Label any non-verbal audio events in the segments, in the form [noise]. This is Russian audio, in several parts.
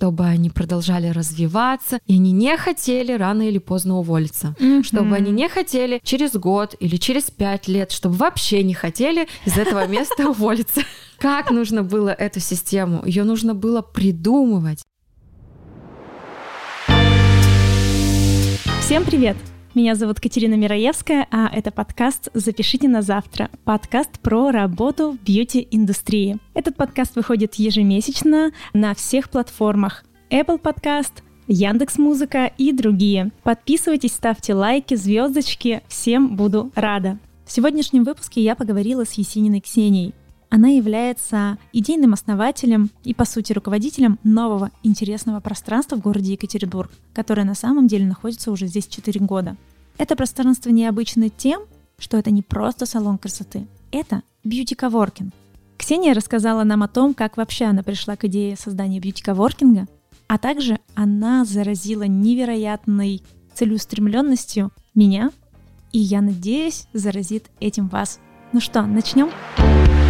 чтобы они продолжали развиваться, и они не хотели рано или поздно уволиться, mm-hmm. чтобы они не хотели через год или через пять лет, чтобы вообще не хотели из этого места [laughs] уволиться. Как нужно было эту систему? Ее нужно было придумывать. Всем привет! Меня зовут Катерина Мираевская, а это подкаст «Запишите на завтра» — подкаст про работу в бьюти-индустрии. Этот подкаст выходит ежемесячно на всех платформах Apple Podcast, Яндекс Музыка и другие. Подписывайтесь, ставьте лайки, звездочки. Всем буду рада. В сегодняшнем выпуске я поговорила с Есениной Ксенией. Она является идейным основателем и, по сути, руководителем нового интересного пространства в городе Екатеринбург, которое на самом деле находится уже здесь 4 года. Это пространство необычно тем, что это не просто салон красоты, это бьюти-коворкинг. Ксения рассказала нам о том, как вообще она пришла к идее создания бьюти-коворкинга, а также она заразила невероятной целеустремленностью меня, и я надеюсь, заразит этим вас. Ну что, начнем? Начнем.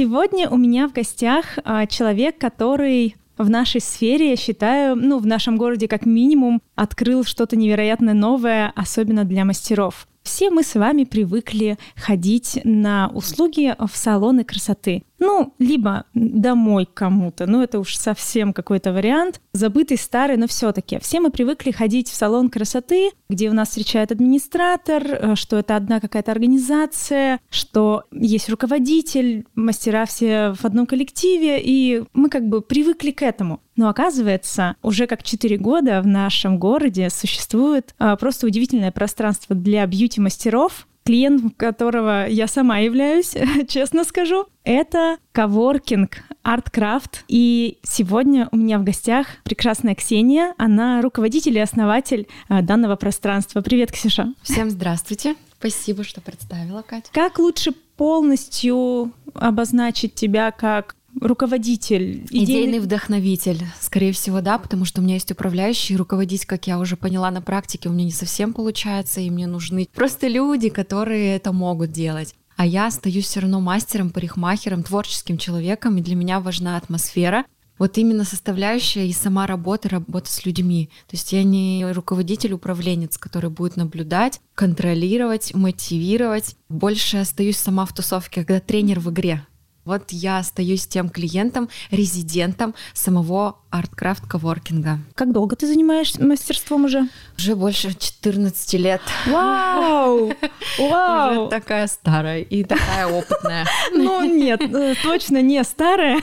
Сегодня у меня в гостях а, человек, который в нашей сфере, я считаю, ну, в нашем городе как минимум, открыл что-то невероятно новое, особенно для мастеров. Все мы с вами привыкли ходить на услуги в салоны красоты. Ну, либо домой кому-то, ну это уж совсем какой-то вариант, забытый старый, но все-таки. Все мы привыкли ходить в салон красоты, где у нас встречает администратор, э, что это одна какая-то организация, что есть руководитель, мастера все в одном коллективе, и мы как бы привыкли к этому. Но оказывается, уже как 4 года в нашем городе существует а, просто удивительное пространство для бьюти-мастеров, клиент которого я сама являюсь, [laughs] честно скажу, это коворкинг Арткрафт. И сегодня у меня в гостях прекрасная Ксения. Она руководитель и основатель а, данного пространства. Привет, Ксюша. Всем здравствуйте. Спасибо, что представила, Катя. Как лучше полностью обозначить тебя как руководитель, идейный... идейный вдохновитель, скорее всего, да, потому что у меня есть управляющий, руководить, как я уже поняла на практике, у меня не совсем получается, и мне нужны просто люди, которые это могут делать. А я остаюсь все равно мастером, парикмахером, творческим человеком, и для меня важна атмосфера, вот именно составляющая и сама работа, работа с людьми. То есть я не руководитель, управленец, который будет наблюдать, контролировать, мотивировать. Больше остаюсь сама в тусовке, когда тренер в игре. Вот я остаюсь тем клиентом, резидентом самого арткрафт коворкинга. Как долго ты занимаешься мастерством уже? Уже больше 14 лет. Вау! [laughs] Вау! Уже такая старая и такая опытная. [laughs] Ну нет, э, точно не старая.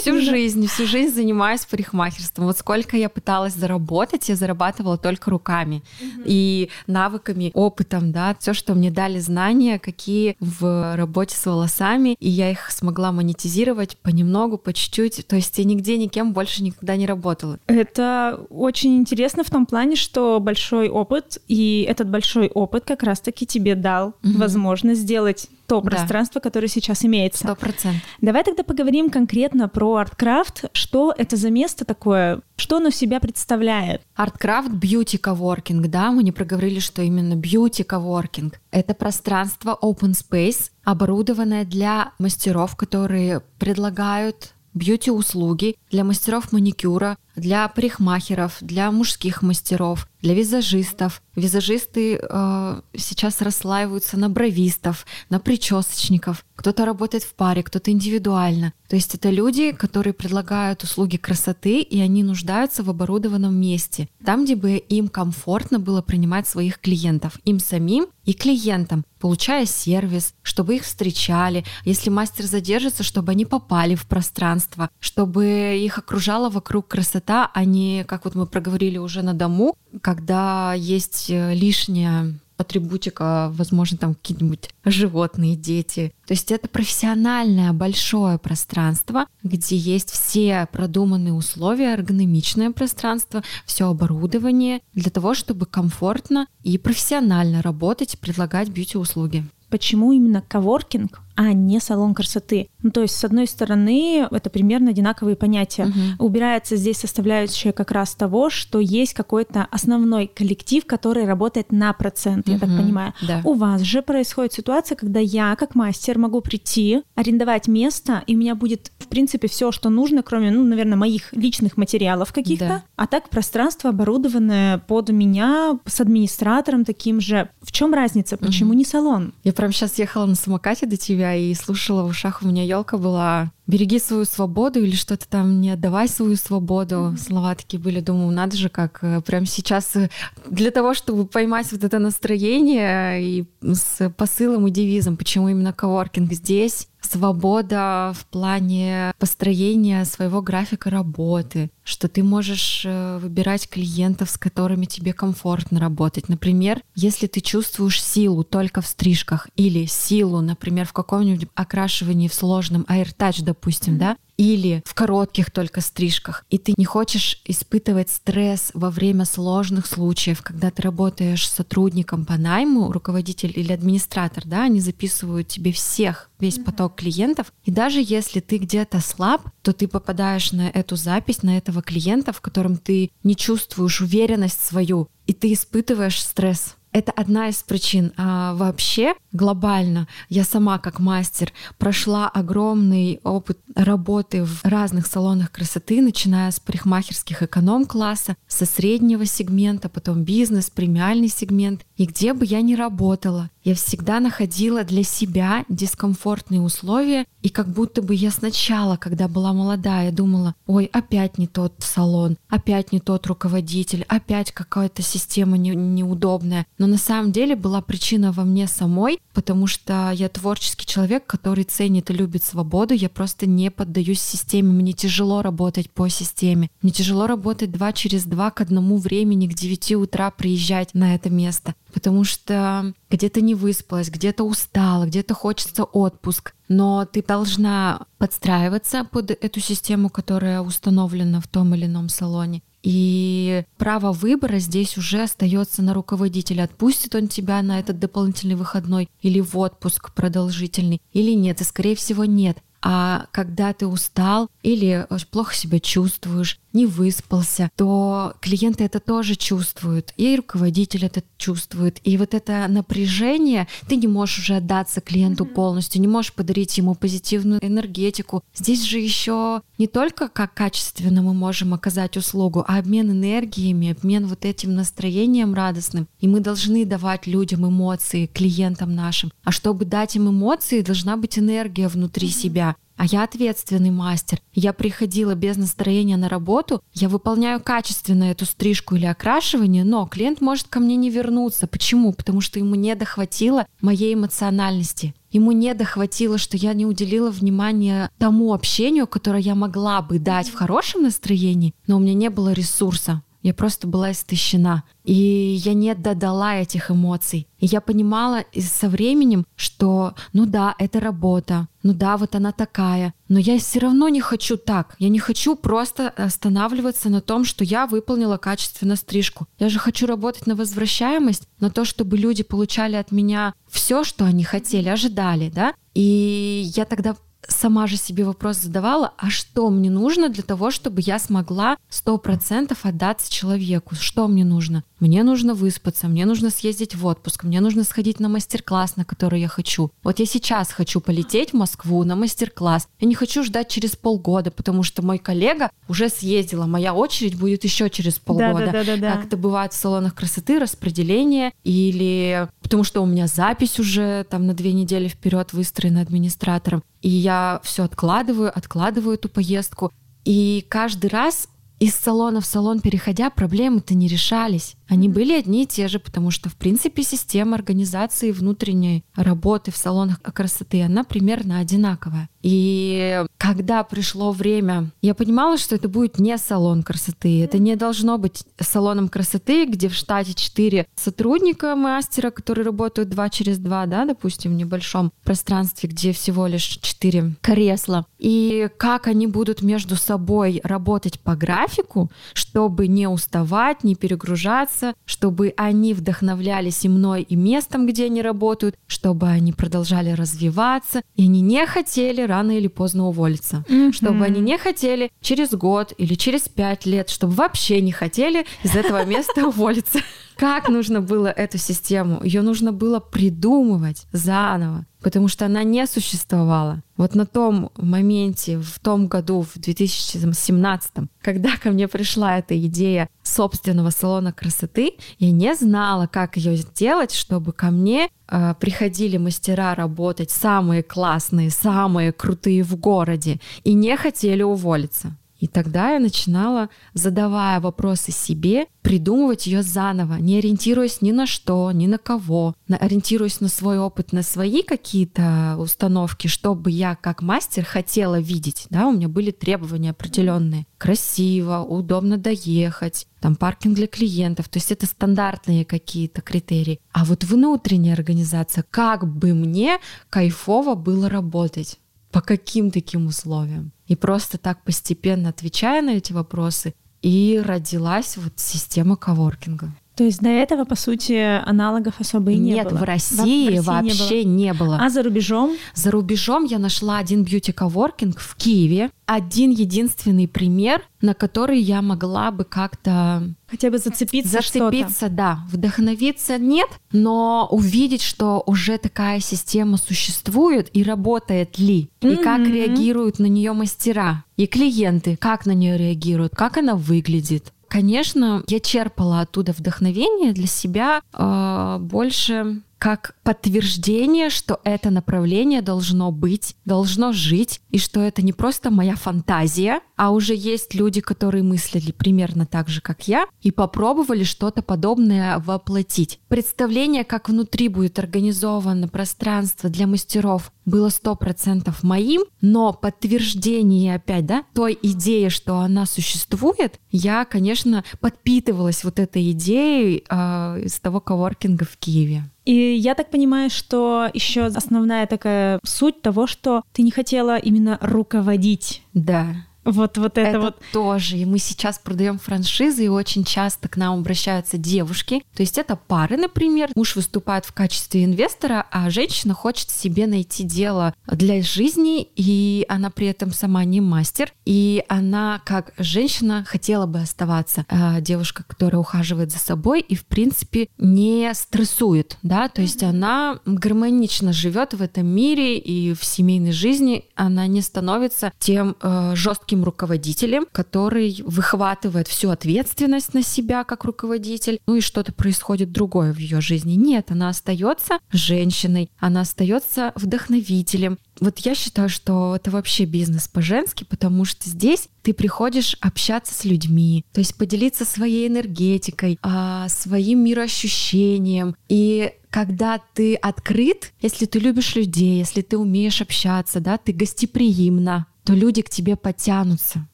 Всю жизнь, всю жизнь занимаюсь парикмахерством. Вот сколько я пыталась заработать, я зарабатывала только руками и навыками, опытом, да, все, что мне дали знания, какие в работе с волосами, и я их смогла монетизировать понемногу, по чуть-чуть. То есть я нигде никем больше никогда никогда не работала. Это очень интересно в том плане, что большой опыт, и этот большой опыт как раз-таки тебе дал угу. возможность сделать то да. пространство, которое сейчас имеется. Сто процентов. Давай тогда поговорим конкретно про арткрафт. Что это за место такое? Что оно себя представляет? Арткрафт бьюти коворкинг, да, мы не проговорили, что именно бьюти коворкинг. Это пространство open space, оборудованное для мастеров, которые предлагают бьюти-услуги для мастеров маникюра, для парикмахеров, для мужских мастеров, для визажистов. Визажисты э, сейчас расслаиваются на бровистов, на причесочников. Кто-то работает в паре, кто-то индивидуально. То есть это люди, которые предлагают услуги красоты, и они нуждаются в оборудованном месте, там, где бы им комфортно было принимать своих клиентов, им самим и клиентам, получая сервис, чтобы их встречали, если мастер задержится, чтобы они попали в пространство, чтобы их окружала вокруг красота, а не, как вот мы проговорили уже на дому, когда есть э, лишняя атрибутика, возможно, там какие-нибудь животные, дети. То есть это профессиональное большое пространство, где есть все продуманные условия, эргономичное пространство, все оборудование для того, чтобы комфортно и профессионально работать, предлагать бьюти-услуги. Почему именно коворкинг, а не салон красоты. Ну, то есть, с одной стороны, это примерно одинаковые понятия. Угу. Убирается здесь составляющая как раз того, что есть какой-то основной коллектив, который работает на процент, угу. я так понимаю. Да. У вас же происходит ситуация, когда я, как мастер, могу прийти, арендовать место, и у меня будет, в принципе, все, что нужно, кроме, ну, наверное, моих личных материалов каких-то. Да. А так пространство оборудованное под меня с администратором таким же. В чем разница? Почему угу. не салон? Я прям сейчас ехала на самокате до тебя и слушала в ушах у меня елка была береги свою свободу или что-то там не отдавай свою свободу. Mm-hmm. Слова такие были, думаю, надо же как э, прям сейчас э, для того, чтобы поймать вот это настроение и с посылом и девизом, почему именно коворкинг здесь, свобода в плане построения своего графика работы, что ты можешь э, выбирать клиентов, с которыми тебе комфортно работать. Например, если ты чувствуешь силу только в стрижках или силу, например, в каком-нибудь окрашивании в сложном AirTouch, допустим, mm-hmm. да, или в коротких только стрижках, и ты не хочешь испытывать стресс во время сложных случаев, когда ты работаешь с сотрудником по найму, руководитель или администратор, да, они записывают тебе всех, весь поток клиентов, и даже если ты где-то слаб, то ты попадаешь на эту запись, на этого клиента, в котором ты не чувствуешь уверенность свою, и ты испытываешь стресс. Это одна из причин. А вообще глобально я сама как мастер прошла огромный опыт работы в разных салонах красоты, начиная с парикмахерских эконом-класса, со среднего сегмента, потом бизнес, премиальный сегмент. И где бы я ни работала, я всегда находила для себя дискомфортные условия, и как будто бы я сначала, когда была молодая, думала, ой, опять не тот салон, опять не тот руководитель, опять какая-то система не, неудобная. Но на самом деле была причина во мне самой, потому что я творческий человек, который ценит и любит свободу, я просто не поддаюсь системе, мне тяжело работать по системе, мне тяжело работать два через два к одному времени, к 9 утра приезжать на это место потому что где-то не выспалась, где-то устала, где-то хочется отпуск, но ты должна подстраиваться под эту систему, которая установлена в том или ином салоне. И право выбора здесь уже остается на руководителя. Отпустит он тебя на этот дополнительный выходной или в отпуск продолжительный, или нет. И скорее всего нет. А когда ты устал или плохо себя чувствуешь, не выспался, то клиенты это тоже чувствуют, и руководитель это чувствует. И вот это напряжение, ты не можешь уже отдаться клиенту mm-hmm. полностью, не можешь подарить ему позитивную энергетику. Здесь же еще не только как качественно мы можем оказать услугу, а обмен энергиями, обмен вот этим настроением радостным. И мы должны давать людям эмоции, клиентам нашим. А чтобы дать им эмоции, должна быть энергия внутри mm-hmm. себя. А я ответственный мастер. Я приходила без настроения на работу, я выполняю качественно эту стрижку или окрашивание, но клиент может ко мне не вернуться. Почему? Потому что ему не дохватило моей эмоциональности. Ему не дохватило, что я не уделила внимания тому общению, которое я могла бы дать в хорошем настроении, но у меня не было ресурса. Я просто была истощена. И я не додала этих эмоций. И я понимала со временем, что ну да, это работа, ну да, вот она такая, но я все равно не хочу так. Я не хочу просто останавливаться на том, что я выполнила качественно стрижку. Я же хочу работать на возвращаемость, на то, чтобы люди получали от меня все, что они хотели, ожидали, да. И я тогда сама же себе вопрос задавала, а что мне нужно для того, чтобы я смогла сто процентов отдаться человеку? Что мне нужно? Мне нужно выспаться, мне нужно съездить в отпуск, мне нужно сходить на мастер-класс, на который я хочу. Вот я сейчас хочу полететь в Москву на мастер-класс. Я не хочу ждать через полгода, потому что мой коллега уже съездила, моя очередь будет еще через полгода. Да, да, да, да, Как это бывает в салонах красоты, распределение или потому что у меня запись уже там на две недели вперед выстроена администратором. И я все откладываю, откладываю эту поездку. И каждый раз из салона в салон переходя, проблемы-то не решались. Они были одни и те же, потому что, в принципе, система организации внутренней работы в салонах красоты, она примерно одинаковая. И когда пришло время, я понимала, что это будет не салон красоты. Это не должно быть салоном красоты, где в штате 4 сотрудника мастера, которые работают 2 через 2, да, допустим, в небольшом пространстве, где всего лишь 4 кресла. И как они будут между собой работать по графику, чтобы не уставать, не перегружаться, чтобы они вдохновлялись и мной, и местом, где они работают, чтобы они продолжали развиваться, и они не хотели рано или поздно уволиться, mm-hmm. чтобы они не хотели через год или через пять лет, чтобы вообще не хотели из этого места уволиться. Как нужно было эту систему? Ее нужно было придумывать заново, потому что она не существовала. Вот на том моменте, в том году, в 2017, когда ко мне пришла эта идея собственного салона красоты, я не знала, как ее сделать, чтобы ко мне э, приходили мастера работать самые классные, самые крутые в городе и не хотели уволиться. И тогда я начинала, задавая вопросы себе, придумывать ее заново, не ориентируясь ни на что, ни на кого, ориентируясь на свой опыт, на свои какие-то установки, чтобы я как мастер хотела видеть. Да, у меня были требования определенные. Красиво, удобно доехать, там паркинг для клиентов. То есть это стандартные какие-то критерии. А вот внутренняя организация, как бы мне кайфово было работать по каким таким условиям. И просто так постепенно отвечая на эти вопросы, и родилась вот система коворкинга. То есть до этого, по сути, аналогов особо и не Нет, было? Нет, в России, в России вообще не было. не было. А за рубежом? За рубежом я нашла один бьюти-коворкинг в Киеве. Один единственный пример, на который я могла бы как-то... Хотя бы зацепиться Зацепиться, да. Вдохновиться нет, но увидеть, что уже такая система существует и работает ли, mm-hmm. и как реагируют на нее мастера, и клиенты, как на нее реагируют, как она выглядит. Конечно, я черпала оттуда вдохновение для себя э, больше как подтверждение, что это направление должно быть, должно жить, и что это не просто моя фантазия, а уже есть люди, которые мыслили примерно так же, как я, и попробовали что-то подобное воплотить. Представление, как внутри будет организовано пространство для мастеров, было сто процентов моим, но подтверждение опять, да, той идеи, что она существует, я, конечно, подпитывалась вот этой идеей э, из того коворкинга в Киеве. И я так понимаю, что еще основная такая суть того, что ты не хотела именно руководить. Да. Вот, вот это, это вот. тоже. И мы сейчас продаем франшизы, и очень часто к нам обращаются девушки. То есть это пары, например. Муж выступает в качестве инвестора, а женщина хочет себе найти дело для жизни, и она при этом сама не мастер. И она, как женщина, хотела бы оставаться э, девушка, которая ухаживает за собой и, в принципе, не стрессует, да, то есть она гармонично живет в этом мире и в семейной жизни она не становится тем э, жестким таким руководителем, который выхватывает всю ответственность на себя как руководитель, ну и что-то происходит другое в ее жизни. Нет, она остается женщиной, она остается вдохновителем. Вот я считаю, что это вообще бизнес по-женски, потому что здесь ты приходишь общаться с людьми, то есть поделиться своей энергетикой, а, своим мироощущением. И когда ты открыт, если ты любишь людей, если ты умеешь общаться, да, ты гостеприимна, то люди к тебе подтянутся,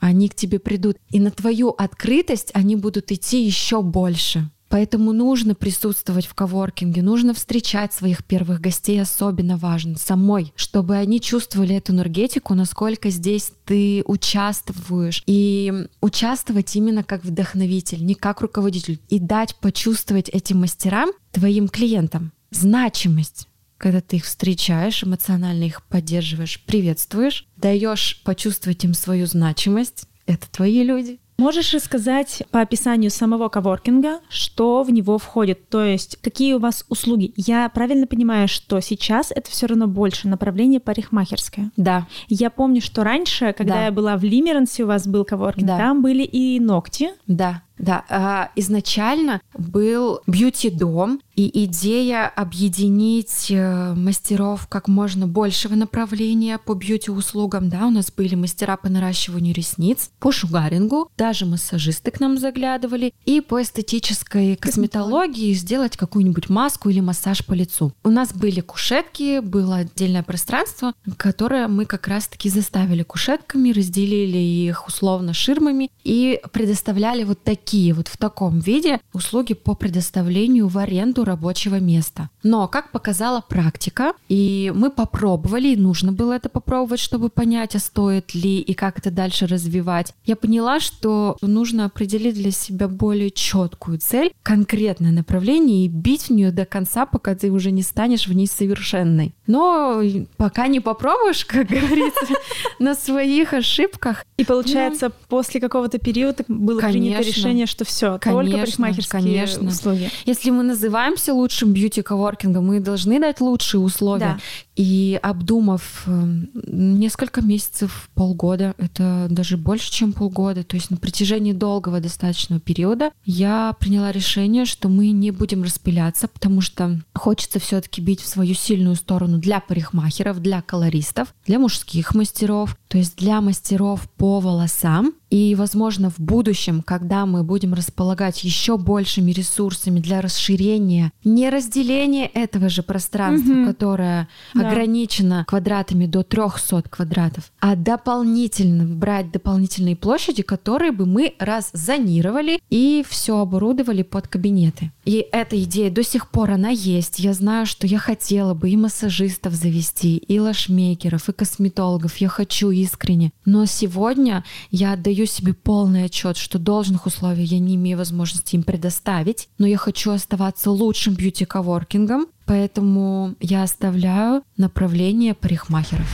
они к тебе придут. И на твою открытость они будут идти еще больше. Поэтому нужно присутствовать в коворкинге, нужно встречать своих первых гостей, особенно важно, самой, чтобы они чувствовали эту энергетику, насколько здесь ты участвуешь. И участвовать именно как вдохновитель, не как руководитель. И дать почувствовать этим мастерам, твоим клиентам, значимость когда ты их встречаешь, эмоционально их поддерживаешь, приветствуешь, даешь почувствовать им свою значимость. Это твои люди. Можешь рассказать по описанию самого коворкинга, что в него входит, то есть какие у вас услуги? Я правильно понимаю, что сейчас это все равно больше направление парикмахерское? Да. Я помню, что раньше, когда да. я была в Лимерансе, у вас был коворкинг, да. там были и ногти. Да. Да, а, изначально был бьюти-дом, и идея объединить э, мастеров как можно большего направления по бьюти-услугам, да, у нас были мастера по наращиванию ресниц, по шугарингу, даже массажисты к нам заглядывали, и по эстетической косметологии сделать какую-нибудь маску или массаж по лицу. У нас были кушетки, было отдельное пространство, которое мы как раз-таки заставили кушетками, разделили их условно ширмами и предоставляли вот такие такие вот в таком виде услуги по предоставлению в аренду рабочего места. Но, как показала практика, и мы попробовали, и нужно было это попробовать, чтобы понять, а стоит ли и как это дальше развивать, я поняла, что нужно определить для себя более четкую цель, конкретное направление и бить в нее до конца, пока ты уже не станешь в ней совершенной. Но пока не попробуешь, как [laughs] говорится, на своих ошибках. И получается, после какого-то периода было принято решение, что все, только парикмахерские услуги. Если мы называемся лучшим бьюти-коворкингом, мы должны дать лучшие условия. И обдумав эм, несколько месяцев, полгода, это даже больше, чем полгода, то есть на протяжении долгого достаточного периода, я приняла решение, что мы не будем распыляться, потому что хочется все-таки бить в свою сильную сторону для парикмахеров, для колористов, для мужских мастеров, то есть для мастеров по волосам и, возможно, в будущем, когда мы будем располагать еще большими ресурсами для расширения, не разделения этого же пространства, mm которое да. Ограничено квадратами до 300 квадратов, а дополнительно брать дополнительные площади, которые бы мы раззонировали и все оборудовали под кабинеты. И эта идея до сих пор она есть. Я знаю, что я хотела бы и массажистов завести, и лашмейкеров, и косметологов. Я хочу искренне. Но сегодня я отдаю даю себе полный отчет, что должных условий я не имею возможности им предоставить, но я хочу оставаться лучшим бьюти-коворкингом, поэтому я оставляю направление парикмахеров.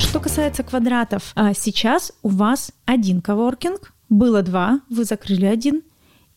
Что касается квадратов, а сейчас у вас один коворкинг, было два, вы закрыли один –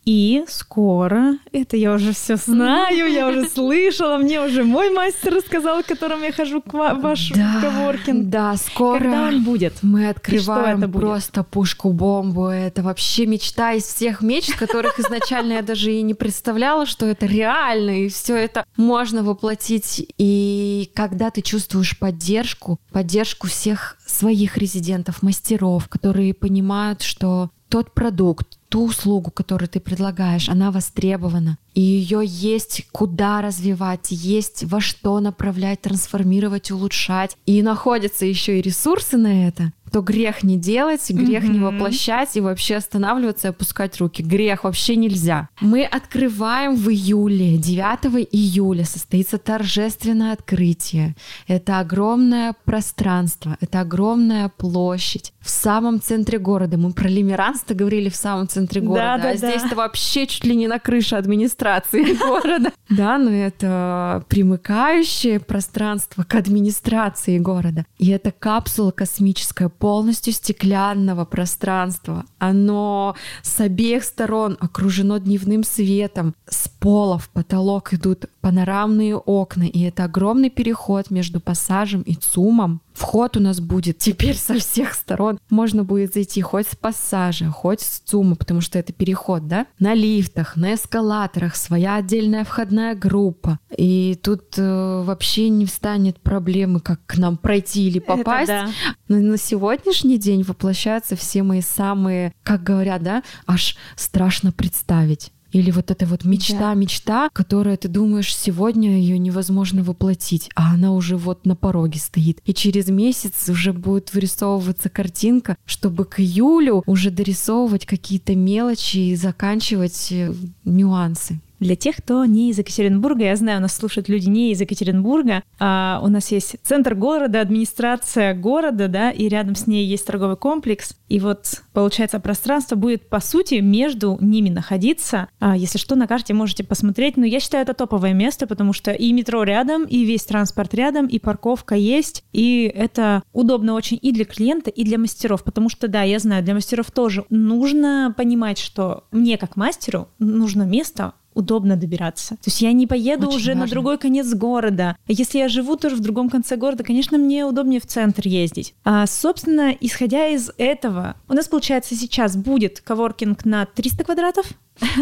и скоро, это я уже все знаю, я уже [laughs] слышала, мне уже мой мастер рассказал, к которому я хожу к ваш да, коворкинг. Да, скоро. Когда он будет? Мы открываем это просто пушку-бомбу. Это вообще мечта из всех мечт, которых изначально я даже и не представляла, что это реально, и все это можно воплотить. И когда ты чувствуешь поддержку, поддержку всех своих резидентов, мастеров, которые понимают, что тот продукт, ту услугу, которую ты предлагаешь, она востребована, и ее есть куда развивать, есть во что направлять, трансформировать, улучшать, и находятся еще и ресурсы на это, то грех не делать, грех mm-hmm. не воплощать и вообще останавливаться и опускать руки. Грех вообще нельзя. Мы открываем в июле, 9 июля состоится торжественное открытие. Это огромное пространство, это огромная площадь в самом центре города. Мы про Лимеранс-то говорили в самом центре города, да, да, а здесь-то вообще чуть ли не на крыше администрации [laughs] города. Да, но это примыкающее пространство к администрации города. И это капсула космическая полностью стеклянного пространства. Оно с обеих сторон окружено дневным светом. С пола в потолок идут панорамные окна, и это огромный переход между пассажем и ЦУМом. Вход у нас будет теперь со всех сторон. Можно будет зайти хоть с пассажа, хоть с ЦУМа, потому что это переход, да? На лифтах, на эскалаторах, своя отдельная входная группа. И тут э, вообще не встанет проблемы, как к нам пройти или попасть. Это да. Но на сегодняшний день воплощаются все мои самые, как говорят, да, аж страшно представить. Или вот эта вот мечта, да. мечта, которая ты думаешь, сегодня ее невозможно воплотить, а она уже вот на пороге стоит. И через месяц уже будет вырисовываться картинка, чтобы к июлю уже дорисовывать какие-то мелочи и заканчивать э, нюансы. Для тех, кто не из Екатеринбурга, я знаю, нас слушают люди не из Екатеринбурга, а у нас есть центр города, администрация города, да, и рядом с ней есть торговый комплекс. И вот, получается, пространство будет, по сути, между ними находиться. А, если что, на карте можете посмотреть. Но я считаю, это топовое место, потому что и метро рядом, и весь транспорт рядом, и парковка есть. И это удобно очень и для клиента, и для мастеров. Потому что, да, я знаю, для мастеров тоже нужно понимать, что мне, как мастеру, нужно место, удобно добираться. То есть я не поеду Очень уже важно. на другой конец города. Если я живу тоже в другом конце города, конечно, мне удобнее в центр ездить. А, собственно, исходя из этого, у нас, получается, сейчас будет коворкинг на 300 квадратов.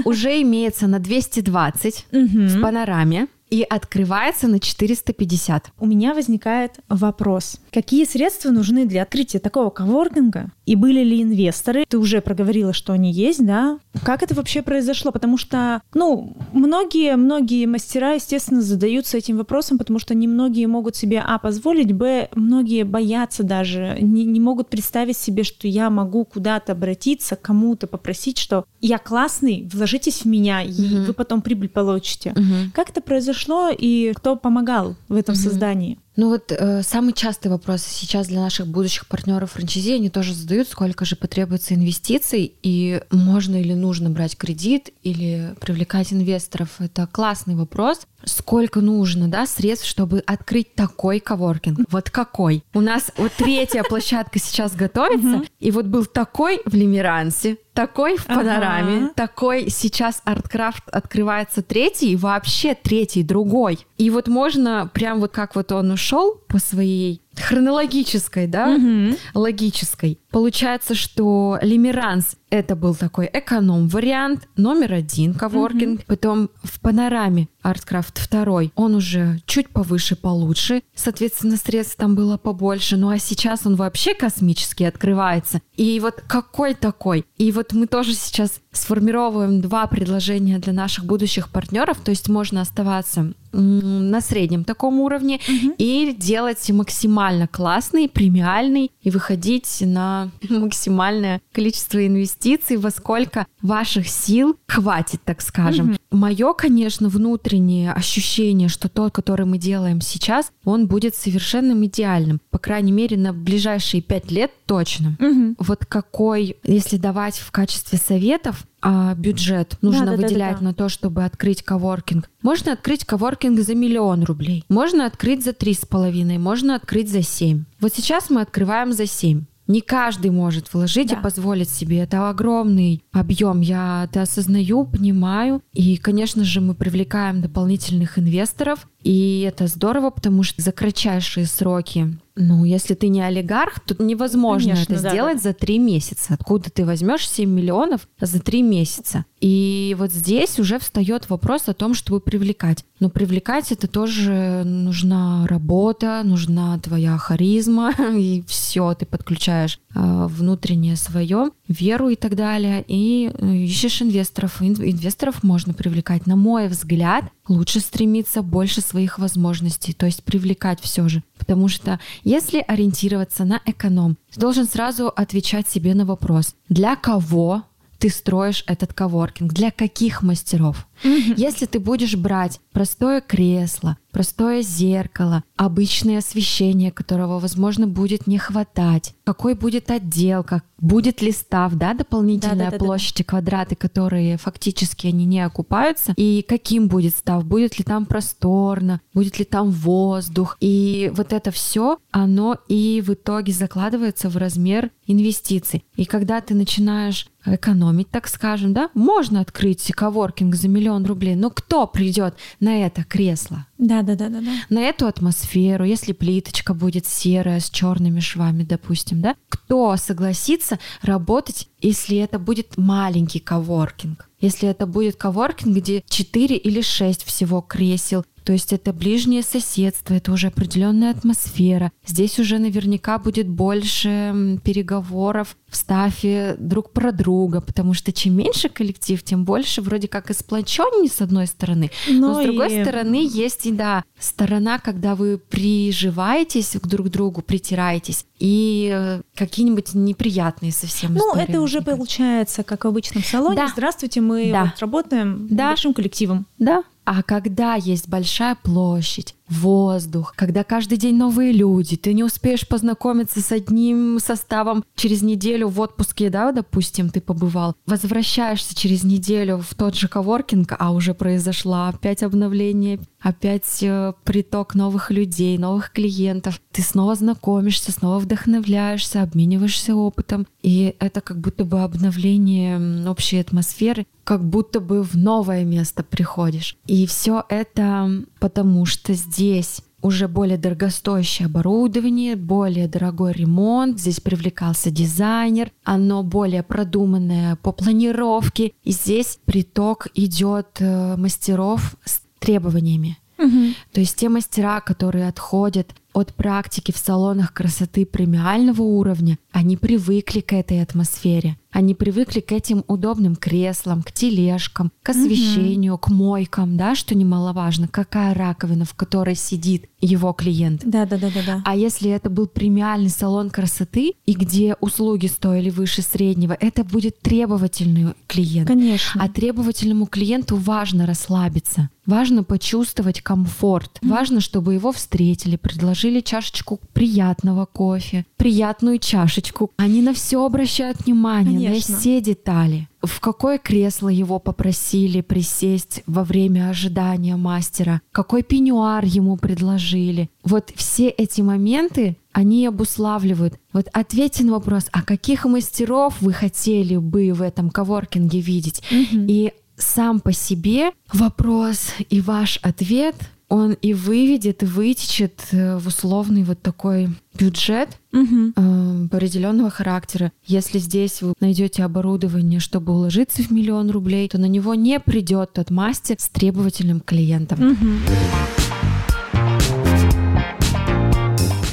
Уже имеется на 220 в панораме. И открывается на 450. У меня возникает вопрос. Какие средства нужны для открытия такого коворкинга? И были ли инвесторы? Ты уже проговорила, что они есть, да? Как это вообще произошло? Потому что, ну, многие, многие мастера, естественно, задаются этим вопросом, потому что немногие могут себе, а, позволить, б, многие боятся даже, не, не могут представить себе, что я могу куда-то обратиться, кому-то попросить, что я классный, вложитесь в меня, и угу. вы потом прибыль получите. Угу. Как это произошло и кто помогал в этом угу. создании? Ну вот э, самый частый вопрос сейчас для наших будущих партнеров франчайзи, они тоже задают, сколько же потребуется инвестиций, и можно или нужно брать кредит, или привлекать инвесторов. Это классный вопрос. Сколько нужно, да, средств, чтобы открыть такой коворкинг? Вот какой? У нас вот третья [laughs] площадка сейчас готовится, и вот был такой в Лимерансе, такой в панораме, ага. такой сейчас арткрафт открывается третий, и вообще третий другой. И вот можно прям вот как вот он ушел по своей хронологической, да, угу. логической. Получается, что Лимеранс это был такой эконом-вариант номер один коворкинг. Угу. Потом в панораме Арткрафт второй, он уже чуть повыше, получше. Соответственно, средств там было побольше. Ну а сейчас он вообще космически открывается. И вот какой такой? И вот мы тоже сейчас сформировываем два предложения для наших будущих партнеров. То есть можно оставаться на среднем таком уровне угу. и делать максимально классный, премиальный и выходить на [laughs] максимальное количество инвестиций, во сколько ваших сил хватит, так скажем. Угу. Мое, конечно, внутреннее ощущение, что тот, который мы делаем сейчас, он будет совершенным идеальным. По крайней мере, на ближайшие пять лет точно. Угу. Вот какой, если давать в качестве советов, а бюджет нужно да, да, выделять да, да, да. на то, чтобы открыть коворкинг. Можно открыть коворкинг за миллион рублей, можно открыть за три с половиной, можно открыть за семь. Вот сейчас мы открываем за семь. Не каждый может вложить да. и позволить себе. Это огромный объем. Я это осознаю, понимаю. И, конечно же, мы привлекаем дополнительных инвесторов. И это здорово, потому что за кратчайшие сроки ну, если ты не олигарх, то невозможно Конечно, это да, сделать да. за три месяца. Откуда ты возьмешь 7 миллионов за три месяца? И вот здесь уже встает вопрос о том, чтобы привлекать. Но привлекать это тоже нужна работа, нужна твоя харизма, [laughs] и все, ты подключаешь э, внутреннее свое, веру и так далее, и э, ищешь инвесторов. Инвесторов можно привлекать. На мой взгляд, лучше стремиться больше своих возможностей, то есть привлекать все же. Потому что если ориентироваться на эконом, ты должен сразу отвечать себе на вопрос, для кого ты строишь этот коворкинг, для каких мастеров. Mm-hmm. Если ты будешь брать простое кресло, простое зеркало, обычное освещение, которого, возможно, будет не хватать, какой будет отделка, будет ли став, да, дополнительная да, да, площадь да, да. квадраты, которые фактически они не окупаются, и каким будет став, будет ли там просторно, будет ли там воздух, и вот это все, оно и в итоге закладывается в размер инвестиций. И когда ты начинаешь экономить, так скажем, да, можно открыть коворкинг за миллион рублей, но кто придет на это кресло? Да, да, да, да, да. На эту атмосферу, если плиточка будет серая с черными швами, допустим, да, кто согласится работать, если это будет маленький коворкинг? Если это будет коворкинг, где 4 или 6 всего кресел, то есть это ближнее соседство, это уже определенная атмосфера. Здесь уже наверняка будет больше переговоров в стафе друг про друга, потому что чем меньше коллектив, тем больше вроде как и сплоченнее с одной стороны, но, но с другой стороны есть и да сторона, когда вы приживаетесь друг к другу, притираетесь, и э, какие-нибудь неприятные совсем Ну, это уже получается, как в обычном салоне. Да. Здравствуйте, мы да. вот работаем да. большим коллективом. Да, а когда есть большая площадь, воздух, когда каждый день новые люди, ты не успеешь познакомиться с одним составом через неделю в отпуске, да, допустим, ты побывал, возвращаешься через неделю в тот же коворкинг, а уже произошло опять обновление, опять э, приток новых людей, новых клиентов, ты снова знакомишься, снова вдохновляешься, обмениваешься опытом, и это как будто бы обновление общей атмосферы, как будто бы в новое место приходишь. И все это потому, что здесь уже более дорогостоящее оборудование, более дорогой ремонт, здесь привлекался дизайнер, оно более продуманное по планировке, и здесь приток идет э, мастеров с требованиями. Угу. То есть те мастера, которые отходят от практики в салонах красоты премиального уровня, они привыкли к этой атмосфере. Они привыкли к этим удобным креслам, к тележкам, к освещению, угу. к мойкам, да, что немаловажно, какая раковина, в которой сидит его клиент. Да, да, да, да, да. А если это был премиальный салон красоты, и где услуги стоили выше среднего, это будет требовательный клиент. Конечно. А требовательному клиенту важно расслабиться. Важно почувствовать комфорт. Mm-hmm. Важно, чтобы его встретили, предложили чашечку приятного кофе, приятную чашечку. Они на все обращают внимание, Конечно. на все детали. В какое кресло его попросили присесть во время ожидания мастера? Какой пеньюар ему предложили? Вот все эти моменты, они обуславливают. Вот ответьте на вопрос, а каких мастеров вы хотели бы в этом коворкинге видеть? Mm-hmm. И сам по себе вопрос и ваш ответ он и выведет, и вытечет э, в условный вот такой бюджет угу. э, определенного характера. Если здесь вы найдете оборудование, чтобы уложиться в миллион рублей, то на него не придет тот мастер с требовательным клиентом. Угу.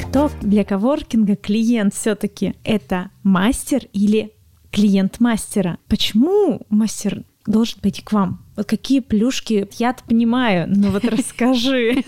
Кто для коворкинга клиент все-таки это мастер или клиент мастера? Почему мастер должен пойти к вам? Вот какие плюшки? Я-то понимаю, но вот [laughs] расскажи.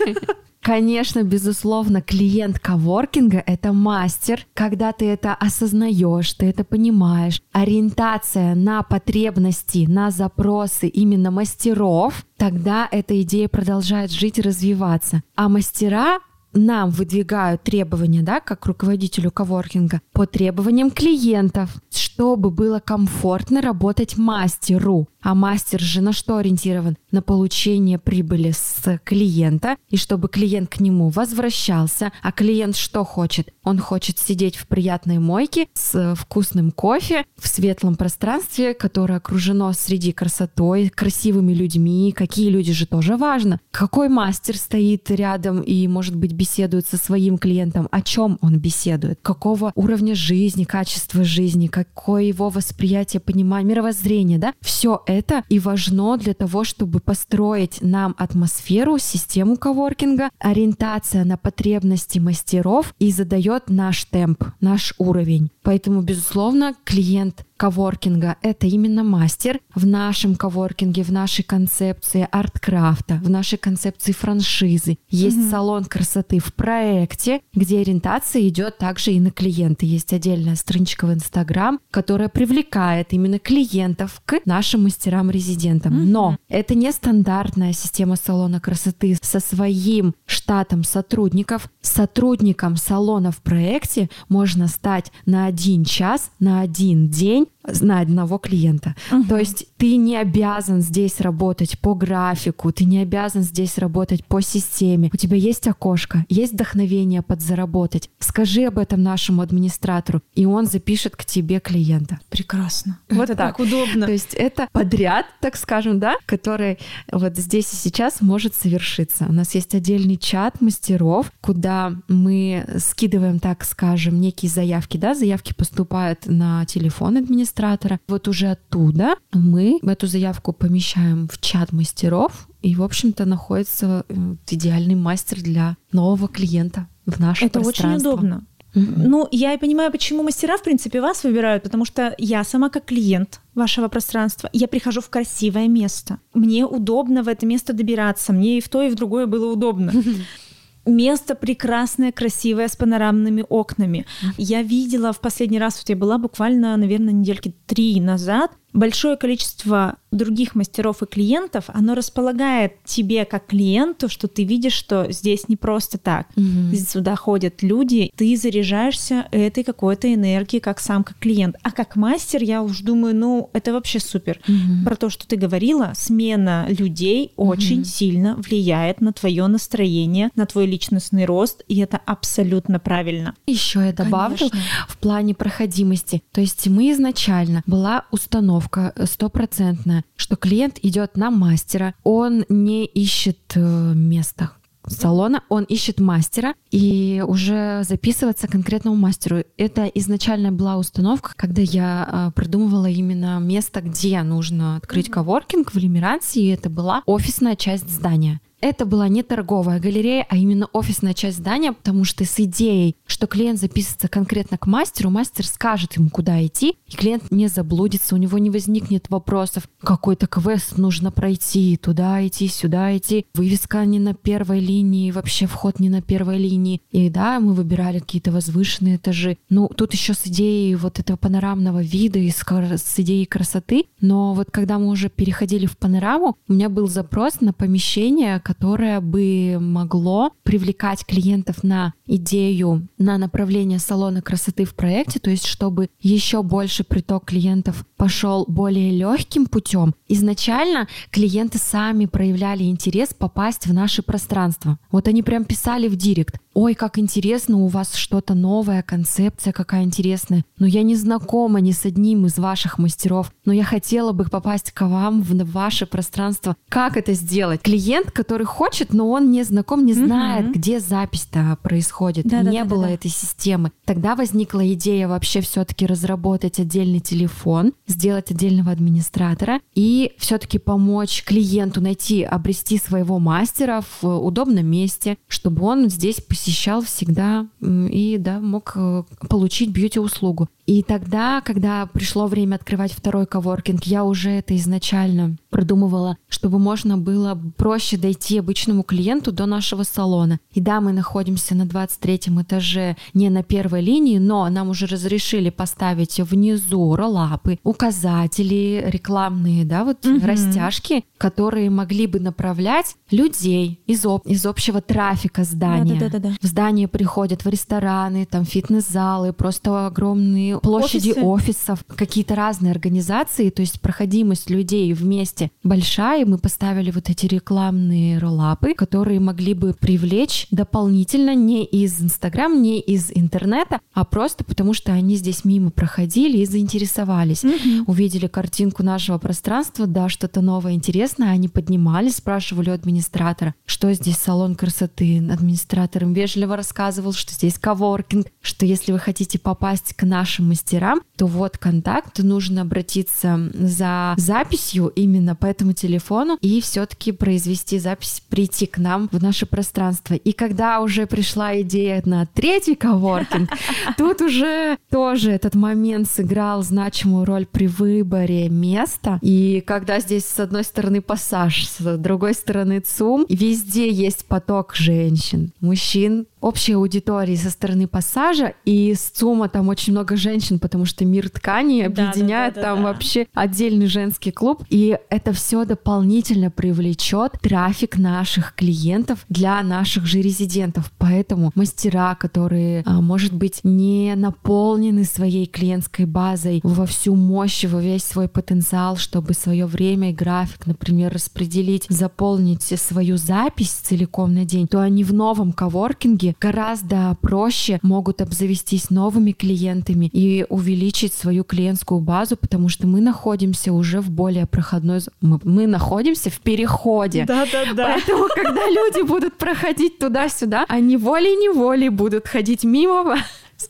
Конечно, безусловно, клиент коворкинга — это мастер, когда ты это осознаешь, ты это понимаешь. Ориентация на потребности, на запросы именно мастеров, тогда эта идея продолжает жить и развиваться. А мастера нам выдвигают требования, да, как руководителю коворкинга, по требованиям клиентов, чтобы было комфортно работать мастеру. А мастер же на что ориентирован? На получение прибыли с клиента, и чтобы клиент к нему возвращался. А клиент что хочет? Он хочет сидеть в приятной мойке с вкусным кофе, в светлом пространстве, которое окружено среди красотой, красивыми людьми. Какие люди же тоже важно. Какой мастер стоит рядом и, может быть, беседует со своим клиентом? О чем он беседует? Какого уровня жизни, качества жизни, какое его восприятие, понимание, мировоззрение, да? Все это и важно для того, чтобы построить нам атмосферу, систему коворкинга, ориентация на потребности мастеров и задает наш темп, наш уровень. Поэтому, безусловно, клиент коворкинга — это именно мастер в нашем коворкинге, в нашей концепции арткрафта, в нашей концепции франшизы. Есть mm-hmm. салон красоты в проекте, где ориентация идет также и на клиента. Есть отдельная страничка в Инстаграм, которая привлекает именно клиентов к нашим мастерам-резидентам. Mm-hmm. Но это не стандартная система салона красоты со своим штатом сотрудников. Сотрудником салона в проекте можно стать на один час, на один день на одного клиента. Угу. То есть ты не обязан здесь работать по графику, ты не обязан здесь работать по системе. У тебя есть окошко, есть вдохновение подзаработать. Скажи об этом нашему администратору, и он запишет к тебе клиента. Прекрасно. Вот это так удобно. То есть это подряд, так скажем, да, который вот здесь и сейчас может совершиться. У нас есть отдельный чат мастеров, куда мы скидываем, так скажем, некие заявки, да, заявки поступают на телефон администратора, администратора. Вот уже оттуда мы эту заявку помещаем в чат мастеров, и, в общем-то, находится э, идеальный мастер для нового клиента в нашем Это очень удобно. Ну, я и понимаю, почему мастера, в принципе, вас выбирают, потому что я сама как клиент вашего пространства, я прихожу в красивое место. Мне удобно в это место добираться, мне и в то, и в другое было удобно. [laughs] Место прекрасное, красивое, с панорамными окнами. Я видела в последний раз, вот я была буквально, наверное, недельки три назад, большое количество других мастеров и клиентов, оно располагает тебе как клиенту, что ты видишь, что здесь не просто так. Угу. Сюда ходят люди, ты заряжаешься этой какой-то энергией, как сам как клиент. А как мастер, я уж думаю, ну, это вообще супер. Угу. Про то, что ты говорила, смена людей угу. очень сильно влияет на твое настроение, на твой личностный рост, и это абсолютно правильно. Еще я добавлю Конечно. в плане проходимости. То есть мы изначально была установка установка стопроцентная, что клиент идет на мастера, он не ищет э, места салона, он ищет мастера и уже записываться конкретному мастеру. Это изначально была установка, когда я э, придумывала именно место, где нужно открыть коворкинг в Лимерансе, и это была офисная часть здания. это была не торговая галерея, а именно офисная часть здания, потому что с идеей, что клиент записывается конкретно к мастеру, мастер скажет ему, куда идти, и клиент не заблудится, у него не возникнет вопросов, какой-то квест нужно пройти, туда идти, сюда идти, вывеска не на первой линии, вообще вход не на первой линии. И да, мы выбирали какие-то возвышенные этажи. Ну, тут еще с идеей вот этого панорамного вида и с, с идеей красоты. Но вот когда мы уже переходили в панораму, у меня был запрос на помещение, которое бы могло привлекать клиентов на идею, на направление салона красоты в проекте, то есть чтобы еще больше приток клиентов пошел более легким путем. Изначально клиенты сами проявляли интерес попасть в наше пространство. Вот они прям писали в директ ой, как интересно, у вас что-то новое, концепция какая интересная. Но я не знакома ни с одним из ваших мастеров, но я хотела бы попасть к вам в ваше пространство. Как это сделать? Клиент, который хочет, но он не знаком, не знает, mm-hmm. где запись-то происходит. Да, не да, было да, да. этой системы. Тогда возникла идея вообще все-таки разработать отдельный телефон, сделать отдельного администратора и все-таки помочь клиенту найти, обрести своего мастера в удобном месте, чтобы он здесь посещал всегда и да, мог э, получить бьюти-услугу. И тогда, когда пришло время открывать второй коворкинг, я уже это изначально продумывала, чтобы можно было проще дойти обычному клиенту до нашего салона. И да, мы находимся на 23 этаже, не на первой линии, но нам уже разрешили поставить внизу роллапы, указатели рекламные, да, вот угу. растяжки, которые могли бы направлять людей из, об, из общего трафика здания. Да, да, да, да. В здание приходят в рестораны, там фитнес-залы, просто огромные площади Офисы. офисов, какие-то разные организации, то есть проходимость людей вместе большая. Мы поставили вот эти рекламные роллапы, которые могли бы привлечь дополнительно не из Инстаграм, не из интернета, а просто потому, что они здесь мимо проходили и заинтересовались. Mm-hmm. Увидели картинку нашего пространства, да, что-то новое, интересное, они поднимались, спрашивали у администратора, что здесь салон красоты. Администратор им вежливо рассказывал, что здесь коворкинг, что если вы хотите попасть к нашим мастерам, то вот контакт, нужно обратиться за записью именно по этому телефону и все-таки произвести запись, прийти к нам в наше пространство. И когда уже пришла идея на третий коворкинг, [laughs] тут уже тоже этот момент сыграл значимую роль при выборе места. И когда здесь с одной стороны пассаж, с другой стороны ЦУМ, везде есть поток женщин, мужчин, общей аудитории со стороны пассажа, и с ЦУМа там очень много женщин, потому что мир ткани объединяет да, да, да, там вообще отдельный женский клуб, и это все дополнительно привлечет трафик наших клиентов для наших же резидентов. Поэтому мастера, которые, а, может быть, не наполнены своей клиентской базой во всю мощь, во весь свой потенциал, чтобы свое время и график, например, распределить, заполнить свою запись целиком на день, то они в новом коворкинге гораздо проще могут обзавестись новыми клиентами и увеличить свою клиентскую базу, потому что мы находимся уже в более проходной... Мы, мы находимся в переходе. Да-да-да. Поэтому, когда люди будут проходить туда-сюда, они волей-неволей будут ходить мимо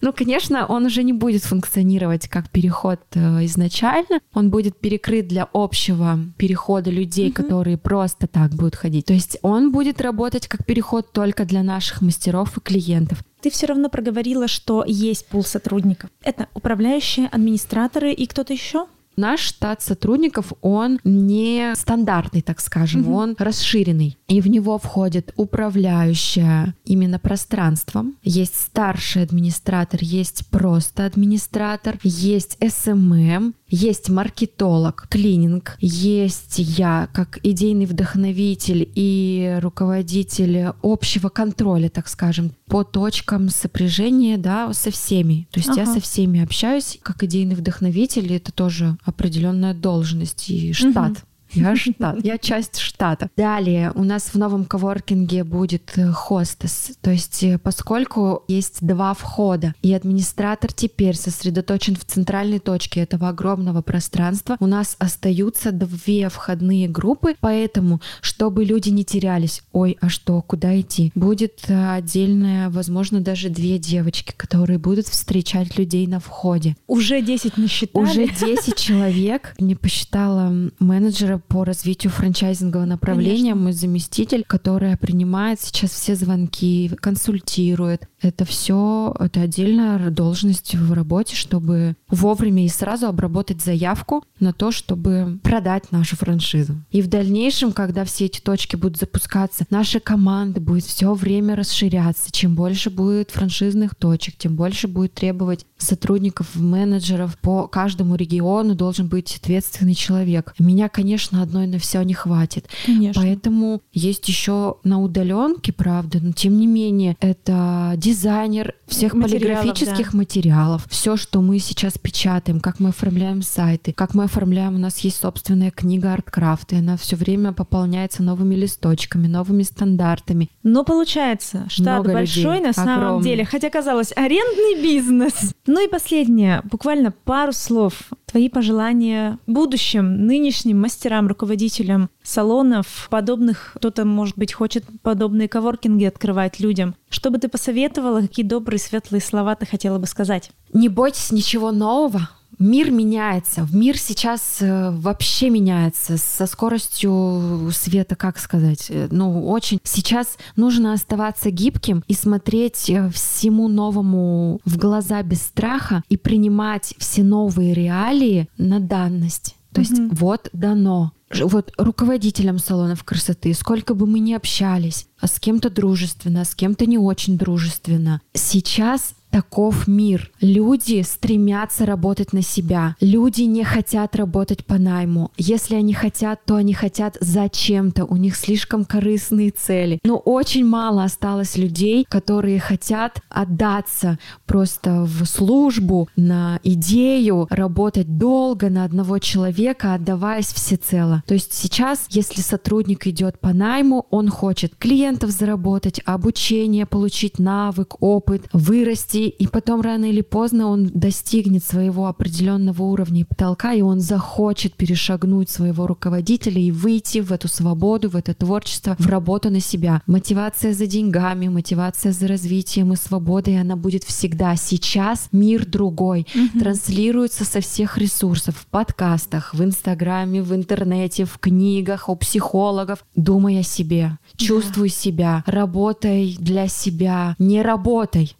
ну, конечно, он уже не будет функционировать как переход э, изначально. Он будет перекрыт для общего перехода людей, mm-hmm. которые просто так будут ходить. То есть он будет работать как переход только для наших мастеров и клиентов. Ты все равно проговорила, что есть пул сотрудников. Это управляющие, администраторы и кто-то еще? Наш штат сотрудников, он не стандартный, так скажем, mm-hmm. он расширенный. И в него входит управляющая именно пространством, есть старший администратор, есть просто администратор, есть SMM, есть маркетолог, клининг, есть я как идейный вдохновитель и руководитель общего контроля, так скажем, по точкам сопряжения, да, со всеми. То есть ага. я со всеми общаюсь как идейный вдохновитель, и это тоже определенная должность и штат. Угу. Я штат, я часть штата. Далее у нас в новом коворкинге будет э, хостес. То есть э, поскольку есть два входа, и администратор теперь сосредоточен в центральной точке этого огромного пространства, у нас остаются две входные группы, поэтому, чтобы люди не терялись, ой, а что, куда идти, будет э, отдельная, возможно, даже две девочки, которые будут встречать людей на входе. Уже 10 насчитали? Уже 10 человек. Не посчитала менеджера по развитию франчайзингового направления, Конечно. мой заместитель, которая принимает сейчас все звонки, консультирует. Это все, это отдельная должность в работе, чтобы вовремя и сразу обработать заявку на то, чтобы продать нашу франшизу. И в дальнейшем, когда все эти точки будут запускаться, наша команда будет все время расширяться. Чем больше будет франшизных точек, тем больше будет требовать сотрудников, менеджеров. По каждому региону должен быть ответственный человек. Меня, конечно, одной на все не хватит. Конечно. Поэтому есть еще на удаленке, правда, но тем не менее, это дизайнер всех материалов, полиграфических да. материалов. Все, что мы сейчас печатаем, как мы оформляем сайты, как мы оформляем, у нас есть собственная книга арткрафт, и она все время пополняется новыми листочками, новыми стандартами. Но получается, штат Много большой людей, на самом огромный. деле, хотя казалось арендный бизнес. Ну и последнее, буквально пару слов. Твои пожелания будущим, нынешним мастерам, руководителям салонов, подобных, кто-то, может быть, хочет подобные коворкинги открывать людям. Что бы ты посоветовала, какие добрые, светлые слова ты хотела бы сказать? Не бойтесь ничего нового, Мир меняется. Мир сейчас э, вообще меняется со скоростью света, как сказать. Э, ну, очень. Сейчас нужно оставаться гибким и смотреть э, всему новому в глаза без страха и принимать все новые реалии на данность. То есть mm-hmm. вот дано. Вот руководителям салонов красоты, сколько бы мы ни общались, а с кем-то дружественно, а с кем-то не очень дружественно. Сейчас таков мир. Люди стремятся работать на себя. Люди не хотят работать по найму. Если они хотят, то они хотят зачем-то. У них слишком корыстные цели. Но очень мало осталось людей, которые хотят отдаться просто в службу, на идею, работать долго на одного человека, отдаваясь всецело. То есть сейчас, если сотрудник идет по найму, он хочет клиентов заработать, обучение, получить навык, опыт, вырасти и потом рано или поздно он достигнет своего определенного уровня и потолка, и он захочет перешагнуть своего руководителя и выйти в эту свободу, в это творчество, в работу на себя. Мотивация за деньгами, мотивация за развитием и свободой, она будет всегда. Сейчас мир другой, угу. транслируется со всех ресурсов, в подкастах, в Инстаграме, в интернете, в книгах, у психологов. Думай о себе, чувствуй да. себя, работай для себя, не работай.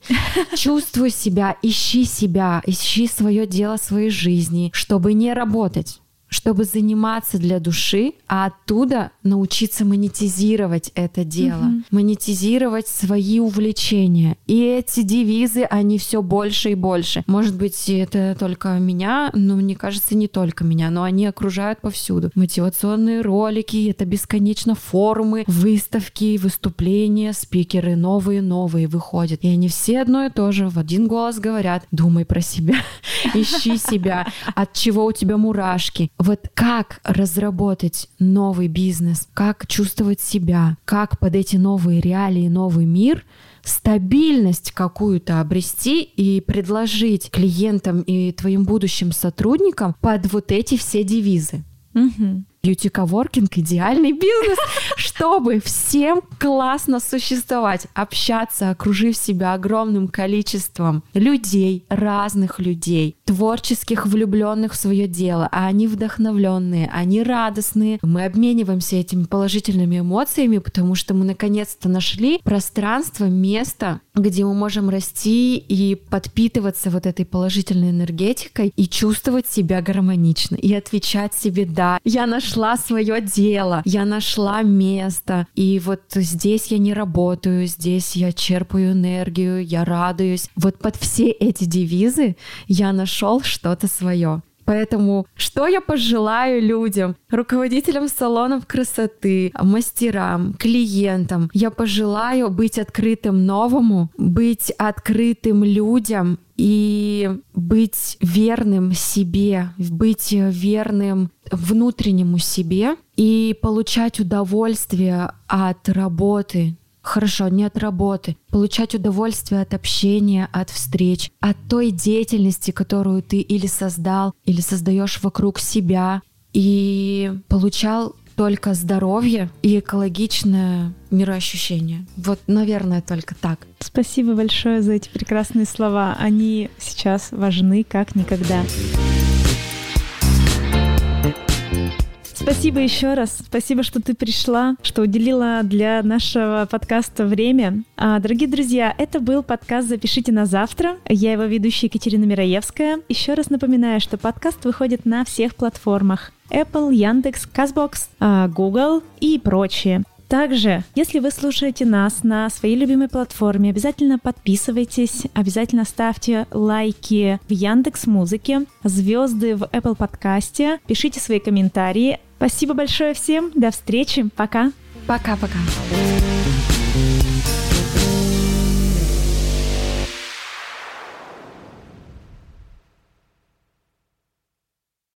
Чувствуй [laughs] себя, ищи себя, ищи свое дело своей жизни, чтобы не работать чтобы заниматься для души, а оттуда научиться монетизировать это дело, mm-hmm. монетизировать свои увлечения. И эти девизы, они все больше и больше. Может быть, это только меня, но мне кажется, не только меня, но они окружают повсюду. Мотивационные ролики, это бесконечно форумы, выставки, выступления, спикеры новые-новые выходят. И они все одно и то же в один голос говорят, думай про себя, [laughs] ищи себя, от чего у тебя мурашки, вот как разработать новый бизнес, как чувствовать себя, как под эти новые реалии, новый мир стабильность какую-то обрести и предложить клиентам и твоим будущим сотрудникам под вот эти все девизы. Угу. Бьюти-коворкинг — идеальный бизнес, [laughs] чтобы всем классно существовать, общаться, окружив себя огромным количеством людей, разных людей, творческих, влюбленных в свое дело, а они вдохновленные, они радостные. Мы обмениваемся этими положительными эмоциями, потому что мы наконец-то нашли пространство, место, где мы можем расти и подпитываться вот этой положительной энергетикой и чувствовать себя гармонично и отвечать себе «да». Я нашла нашла свое дело, я нашла место, и вот здесь я не работаю, здесь я черпаю энергию, я радуюсь. Вот под все эти девизы я нашел что-то свое. Поэтому что я пожелаю людям, руководителям салонов красоты, мастерам, клиентам? Я пожелаю быть открытым новому, быть открытым людям и быть верным себе, быть верным внутреннему себе и получать удовольствие от работы, хорошо, не от работы, получать удовольствие от общения, от встреч, от той деятельности, которую ты или создал, или создаешь вокруг себя, и получал только здоровье и экологичное мироощущение. Вот, наверное, только так. Спасибо большое за эти прекрасные слова. Они сейчас важны как никогда. Спасибо еще раз. Спасибо, что ты пришла, что уделила для нашего подкаста время. А, дорогие друзья, это был подкаст «Запишите на завтра». Я его ведущая Екатерина Мираевская. Еще раз напоминаю, что подкаст выходит на всех платформах. Apple, Яндекс, Казбокс, а, Google и прочие. Также, если вы слушаете нас на своей любимой платформе, обязательно подписывайтесь, обязательно ставьте лайки в Яндекс Музыке, звезды в Apple подкасте, пишите свои комментарии. Спасибо большое всем, до встречи, пока. Пока-пока.